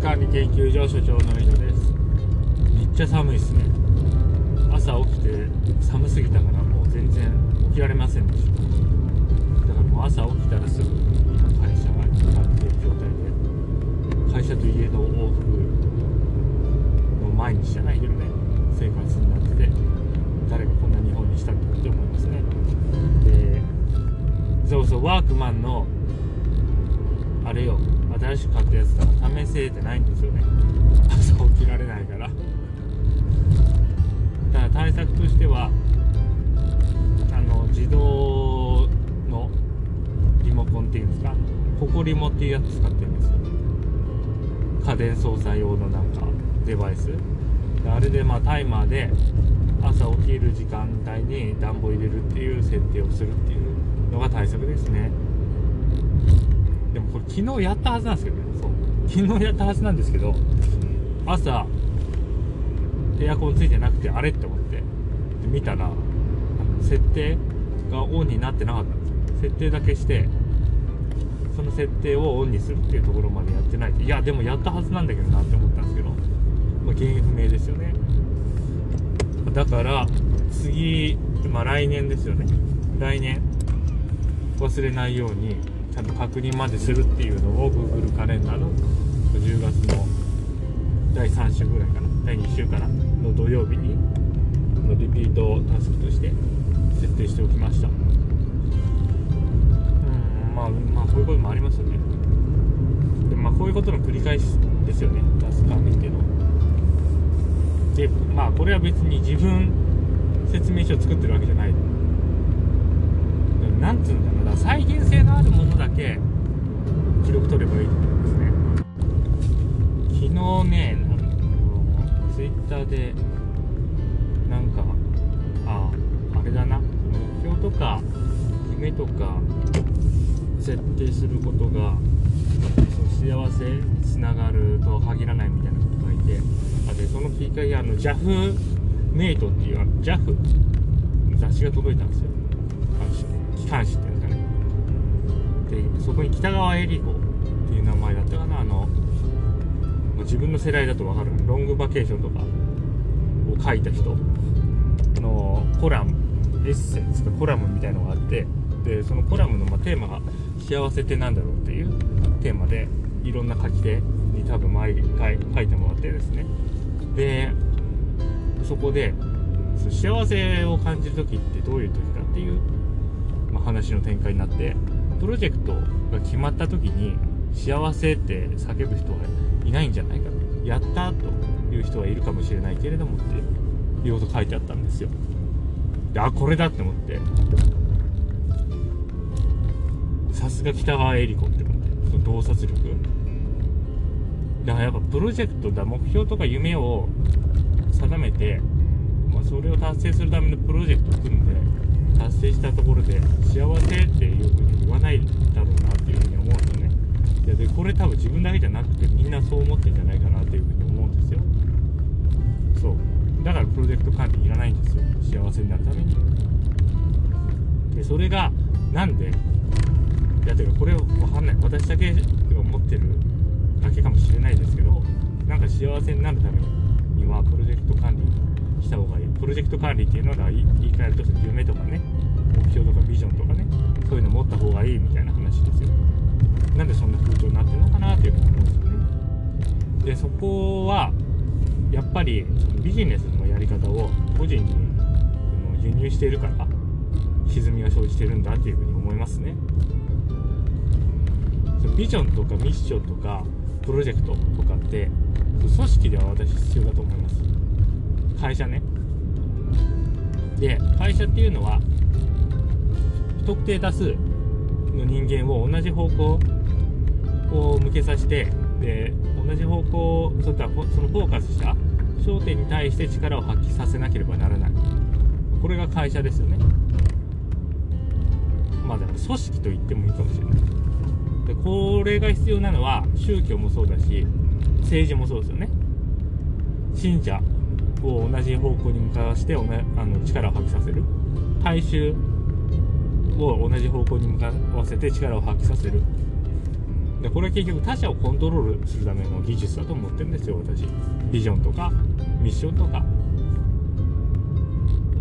管理研究所所長の井戸です。めっちゃ寒いですね。朝起きて寒すぎたからもう全然起きられませんでした。だからもう朝起きたらすぐ今会社が向かっている状態で会社と家の往復の毎日じゃないけどね生活になってて誰がこんな日本にしたんだって思いますね。でそうそうワークマンのあれよ。新しく買ったやつだから試せてないんですよね。朝起きられないから。だから対策としてはあの自動のリモコンっていうんですかホコリモっていうやつ使ってるんですよ。家電操作用のなんかデバイス。あれでまあタイマーで朝起きる時間帯に暖房入れるっていう設定をするっていうのが対策ですね。でもこれ昨日やったはずなんですけどね。昨日やったはずなんですけど朝エアコンついてなくてあれって思ってで見たら設定がオンになってなかったんですよ。設定だけしてその設定をオンにするっていうところまでやってないいやでもやったはずなんだけどなって思ったんですけど、まあ、原因不明ですよね。だから次、まあ、来年ですよね。来年忘れないようにちゃんと確認までするっていうのを Google カレンダーの10月の第3週ぐらいかな。第2週かなの土曜日にのリピートタスクとして設定しておきました。うんまあまあこういうこともありますよね。でまあこういうことの繰り返しですよね。タスク管理っていうのは。でまあこれは別に自分説明書を作ってるわけじゃない。なんつうんだろうな再現性のあるものだけ記録取ればいいんですね。昨日ねツイッターでなんかああれだな目標とか夢とか設定することが幸せにつながるとは限らないみたいなことがいてあでそのきっかけあの JAF メイトっていうあの JAF の雑誌が届いたんですよ。あの機関誌っていうんですかね。でそこに北川恵理子っていう名前だったかな。あの自分の世代だと分かる。ロングバケーションとかを書いた人。のコラムエッセンスかコラムみたいのがあって。でそのコラムのまテーマが「幸せってなんだろう?」っていうテーマでいろんな書き手に多分毎回書いてもらってですね。でそこで幸せを感じる時ってどういう時かっていう、まあ、話の展開になってプロジェクトが決まった時に幸せって叫ぶ人はいないんじゃないかと。やったという人はいるかもしれないけれどもっていうこと書いてあったんですよ。であこれだって思って。さすが北川恵理子って思ってその洞察力。だからやっぱプロジェクトだ目標とか夢を定めて、まあ、それを達成するためのプロジェクトを組んで達成したところで幸せっていうふうに言わないだろうなっていうふうに思うんですよねでこれ多分自分だけじゃなくてみんなそう思ってるんじゃないかなっていうふうに思うんですよ。そう。だからプロジェクト管理いらないんですよ。幸せになるために。でそれがなんでいやてかこれわかんない。私だけが思ってるだけかもしれないですけどなんか幸せになるためにはプロジェクト管理した方がいい。プロジェクト管理っていうのは言い換えると夢とかね目標とかビジョンとかねそういうの持った方がいいみたいな話ですよ。なんでそんな風潮になってるのかなっていうふうに思うんですよね。でそこはやっぱりそのビジネスのやり方を個人に輸入しているから歪みが生じてるんだっていうふうに思いますね。ビジョンとかミッションとかプロジェクトとかって組織では私必要だと思います。会社ね。で会社っていうのは不特定多数の人間を同じ方向を向けさせてで同じ方向そったそのフォーカスした焦点に対して力を発揮させなければならない。これが会社ですよね。まあだから組織と言ってもいいかもしれない。でこれが必要なのは宗教もそうだし政治もそうですよね。信者を同じ方向に向かわしておなあの力を発揮させる。大衆を同じ方向に向かわせて力を発揮させる。でこれは結局他者をコントロールするための技術だと思ってるんですよ私。ビジョンとかミッションとか。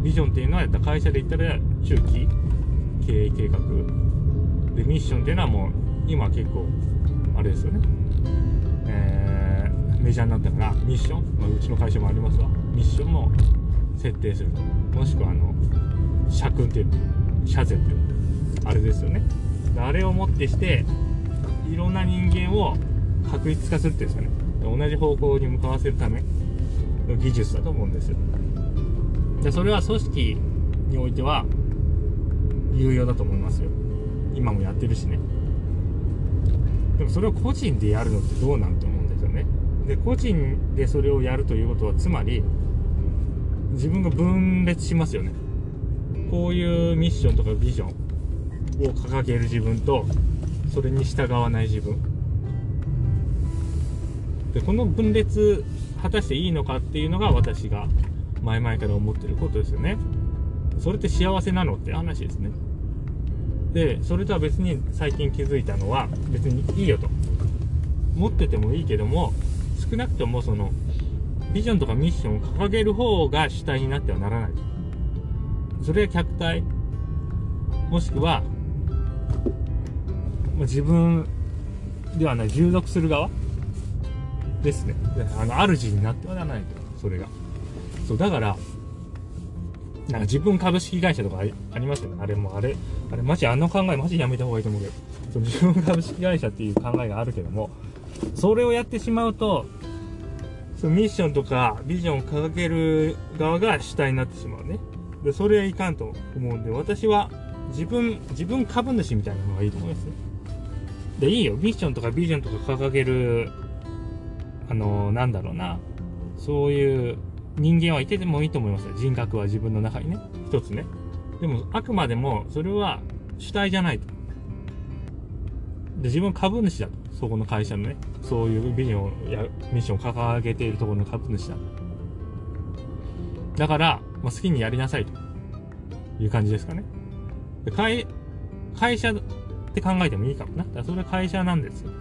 ビジョンっていうのは会社で言ったら中期経営計画。でミッションっていうのはもう今結構あれですよね。えー、メジャーになったからミッション、まあ、うちの会社もありますわ。ミッションも設定すると。もしくはあの社訓っていう社税っていうあれですよね。あれをもってしていろんな人間を確立化するっていうんですかね。同じ方向に向かわせるための技術だと思うんですよ。でそれは組織においては有用だと思いますよ。今もやってるしね。でもそれを個人でやるのってどうなんと思うんですよね。で個人でそれをやるということはつまり自分が分裂しますよね。こういうミッションとかビジョンを掲げる自分とそれに従わない自分。でこの分裂果たしていいのかっていうのが私が前々から思ってることですよね。それって幸せなのって話ですね。でそれとは別に最近気づいたのは別にいいよと。持っててもいいけども少なくともそのビジョンとかミッションを掲げる方が主体になってはならない。それは客体。もしくは自分ではない。従属する側？ですね。あの主になってはならないと。それが。そうだからなんか自分株式会社とかありますよね。あれもあれ、あれマジあの考えマジやめた方がいいと思うけど、その自分株式会社っていう考えがあるけども、それをやってしまうと、そのミッションとかビジョンを掲げる側が主体になってしまうね。で、それはいかんと思うんで、私は自分、自分株主みたいなのがいいと思いますね。で、いいよ。ミッションとかビジョンとか掲げる、あの、なんだろうな。そういう人間はいててもいいと思いますよ。人格は自分の中にね。一つね。でも、あくまでも、それは主体じゃないと。で、自分株主だと。そこの会社のね。そういうビジョンやミッションを掲げているところの株主だ。だから、まあ、好きにやりなさいという感じですかね。で会会社って考えてもいいかもな。だからそれは会社なんですよ。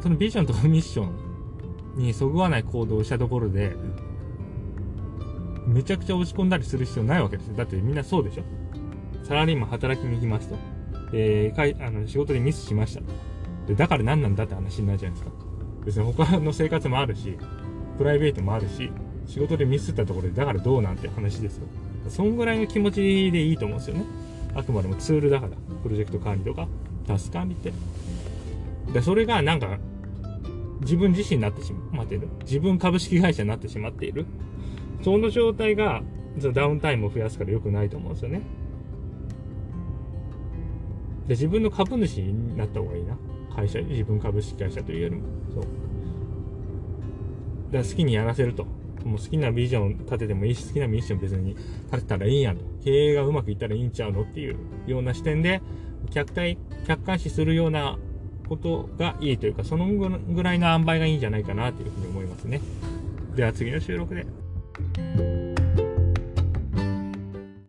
そのビジョンとかミッションにそぐわない行動をしたところで、めちゃくちゃ落ち込んだりする必要ないわけですよ。だってみんなそうでしょサラリーマン働きに行きますと。で、かいあの仕事でミスしましたと。で、だから何なんだって話になるじゃないですか。別に他の生活もあるし、プライベートもあるし、仕事でミスったところでだからどうなんて話ですよ。そんぐらいの気持ちでいいと思うんですよね。あくまでもツールだから。プロジェクト管理とか、タスク管理って。で、それがなんか、自分自身になってしまっている。自分株式会社になってしまっている。その状態が、ダウンタイムを増やすから良くないと思うんですよね。で、自分の株主になった方がいいな。会社、自分株式会社というよりも。そう。だから好きにやらせると。もう好きなビジョン立ててもいいし、好きなミッション別に立てたらいいやんと。経営がうまくいったらいいんちゃうのっていうような視点で、客体、客観視するようなことがいいというか、そのぐらいの塩梅がいいんじゃないかなというふうに思いますね。では次の収録で。